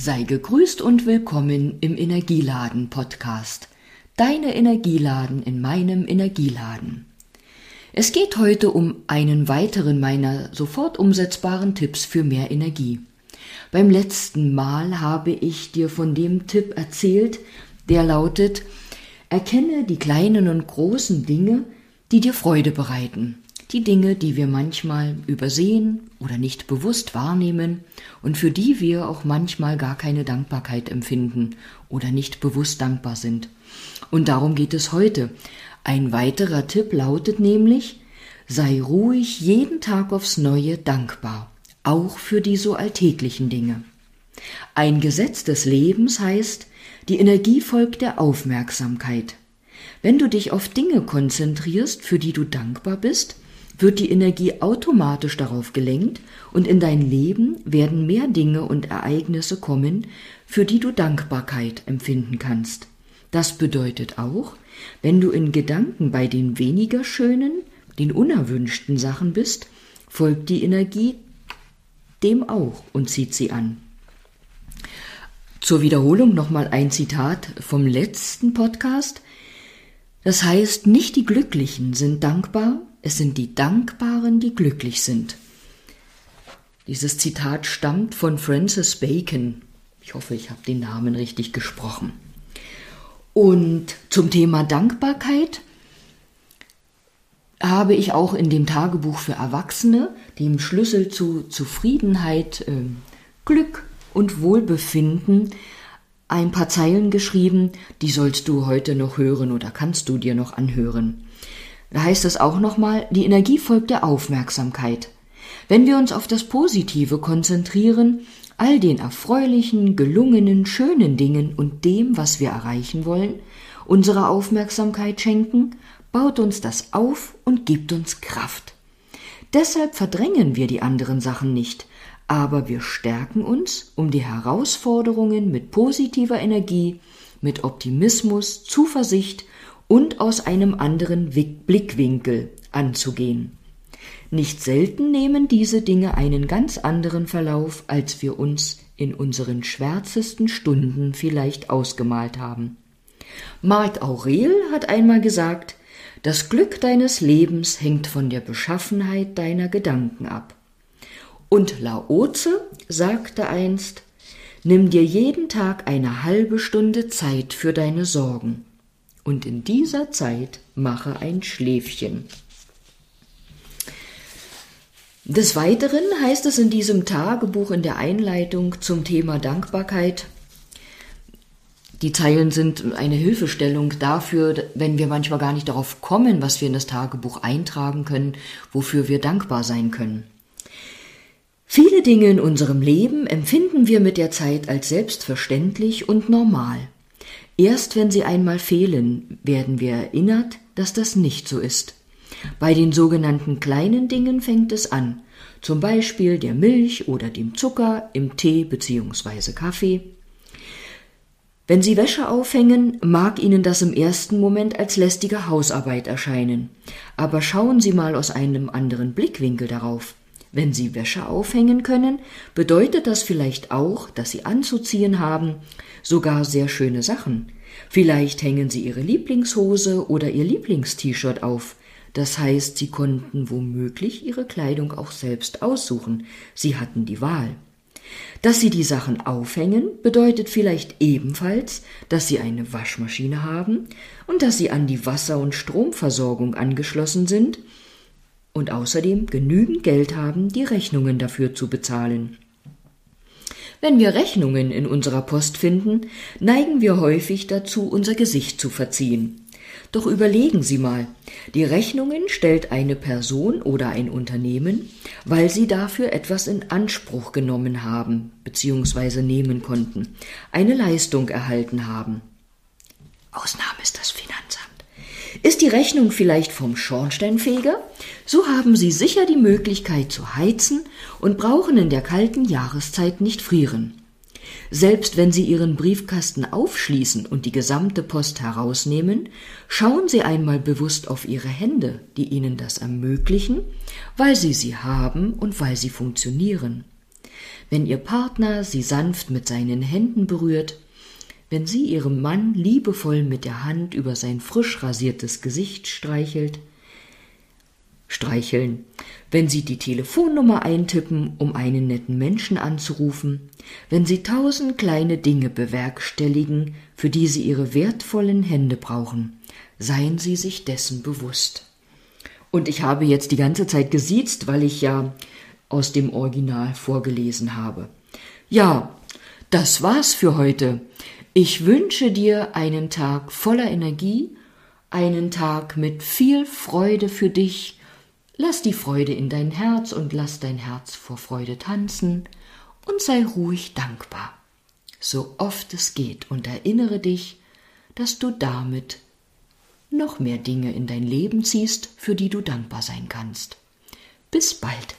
Sei gegrüßt und willkommen im Energieladen Podcast. Deine Energieladen in meinem Energieladen. Es geht heute um einen weiteren meiner sofort umsetzbaren Tipps für mehr Energie. Beim letzten Mal habe ich dir von dem Tipp erzählt, der lautet, erkenne die kleinen und großen Dinge, die dir Freude bereiten die Dinge, die wir manchmal übersehen oder nicht bewusst wahrnehmen und für die wir auch manchmal gar keine Dankbarkeit empfinden oder nicht bewusst dankbar sind. Und darum geht es heute. Ein weiterer Tipp lautet nämlich, sei ruhig jeden Tag aufs neue dankbar, auch für die so alltäglichen Dinge. Ein Gesetz des Lebens heißt, die Energie folgt der Aufmerksamkeit. Wenn du dich auf Dinge konzentrierst, für die du dankbar bist, wird die Energie automatisch darauf gelenkt und in dein Leben werden mehr Dinge und Ereignisse kommen, für die du Dankbarkeit empfinden kannst. Das bedeutet auch, wenn du in Gedanken bei den weniger schönen, den unerwünschten Sachen bist, folgt die Energie dem auch und zieht sie an. Zur Wiederholung nochmal ein Zitat vom letzten Podcast. Das heißt, nicht die Glücklichen sind dankbar, es sind die Dankbaren, die glücklich sind. Dieses Zitat stammt von Francis Bacon. Ich hoffe, ich habe den Namen richtig gesprochen. Und zum Thema Dankbarkeit habe ich auch in dem Tagebuch für Erwachsene, dem Schlüssel zu Zufriedenheit, äh, Glück und Wohlbefinden, ein paar Zeilen geschrieben, die sollst du heute noch hören oder kannst du dir noch anhören. Da heißt es auch nochmal, die Energie folgt der Aufmerksamkeit. Wenn wir uns auf das Positive konzentrieren, all den erfreulichen, gelungenen, schönen Dingen und dem, was wir erreichen wollen, unsere Aufmerksamkeit schenken, baut uns das auf und gibt uns Kraft. Deshalb verdrängen wir die anderen Sachen nicht, aber wir stärken uns, um die Herausforderungen mit positiver Energie, mit Optimismus, Zuversicht und aus einem anderen Blickwinkel anzugehen. Nicht selten nehmen diese Dinge einen ganz anderen Verlauf, als wir uns in unseren schwärzesten Stunden vielleicht ausgemalt haben. Marc Aurel hat einmal gesagt, das Glück deines Lebens hängt von der Beschaffenheit deiner Gedanken ab. Und Laoze sagte einst, nimm dir jeden Tag eine halbe Stunde Zeit für deine Sorgen und in dieser Zeit mache ein Schläfchen. Des Weiteren heißt es in diesem Tagebuch in der Einleitung zum Thema Dankbarkeit, die Zeilen sind eine Hilfestellung dafür, wenn wir manchmal gar nicht darauf kommen, was wir in das Tagebuch eintragen können, wofür wir dankbar sein können. Viele Dinge in unserem Leben empfinden wir mit der Zeit als selbstverständlich und normal. Erst wenn sie einmal fehlen, werden wir erinnert, dass das nicht so ist. Bei den sogenannten kleinen Dingen fängt es an, zum Beispiel der Milch oder dem Zucker im Tee bzw. Kaffee. Wenn Sie Wäsche aufhängen, mag Ihnen das im ersten Moment als lästige Hausarbeit erscheinen, aber schauen Sie mal aus einem anderen Blickwinkel darauf. Wenn Sie Wäsche aufhängen können, bedeutet das vielleicht auch, dass Sie anzuziehen haben, sogar sehr schöne Sachen. Vielleicht hängen Sie Ihre Lieblingshose oder Ihr Lieblingst-T-Shirt auf. Das heißt, Sie konnten womöglich Ihre Kleidung auch selbst aussuchen. Sie hatten die Wahl. Dass Sie die Sachen aufhängen, bedeutet vielleicht ebenfalls, dass Sie eine Waschmaschine haben und dass Sie an die Wasser- und Stromversorgung angeschlossen sind und außerdem genügend Geld haben, die Rechnungen dafür zu bezahlen. Wenn wir Rechnungen in unserer Post finden, neigen wir häufig dazu, unser Gesicht zu verziehen. Doch überlegen Sie mal, die Rechnungen stellt eine Person oder ein Unternehmen, weil sie dafür etwas in Anspruch genommen haben bzw. nehmen konnten, eine Leistung erhalten haben. Ausnahme ist das Finanzamt. Ist die Rechnung vielleicht vom Schornsteinfeger? So haben Sie sicher die Möglichkeit zu heizen und brauchen in der kalten Jahreszeit nicht frieren. Selbst wenn Sie Ihren Briefkasten aufschließen und die gesamte Post herausnehmen, schauen Sie einmal bewusst auf Ihre Hände, die Ihnen das ermöglichen, weil Sie sie haben und weil sie funktionieren. wenn Ihr Partner Sie sanft mit seinen Händen berührt, wenn sie ihrem Mann liebevoll mit der Hand über sein frisch rasiertes Gesicht streichelt, streicheln, wenn Sie die Telefonnummer eintippen, um einen netten Menschen anzurufen, wenn Sie tausend kleine Dinge bewerkstelligen, für die Sie Ihre wertvollen Hände brauchen, seien Sie sich dessen bewusst. Und ich habe jetzt die ganze Zeit gesiezt, weil ich ja aus dem Original vorgelesen habe. Ja, das war's für heute. Ich wünsche dir einen Tag voller Energie, einen Tag mit viel Freude für dich. Lass die Freude in dein Herz und lass dein Herz vor Freude tanzen und sei ruhig dankbar, so oft es geht, und erinnere dich, dass du damit noch mehr Dinge in dein Leben ziehst, für die du dankbar sein kannst. Bis bald.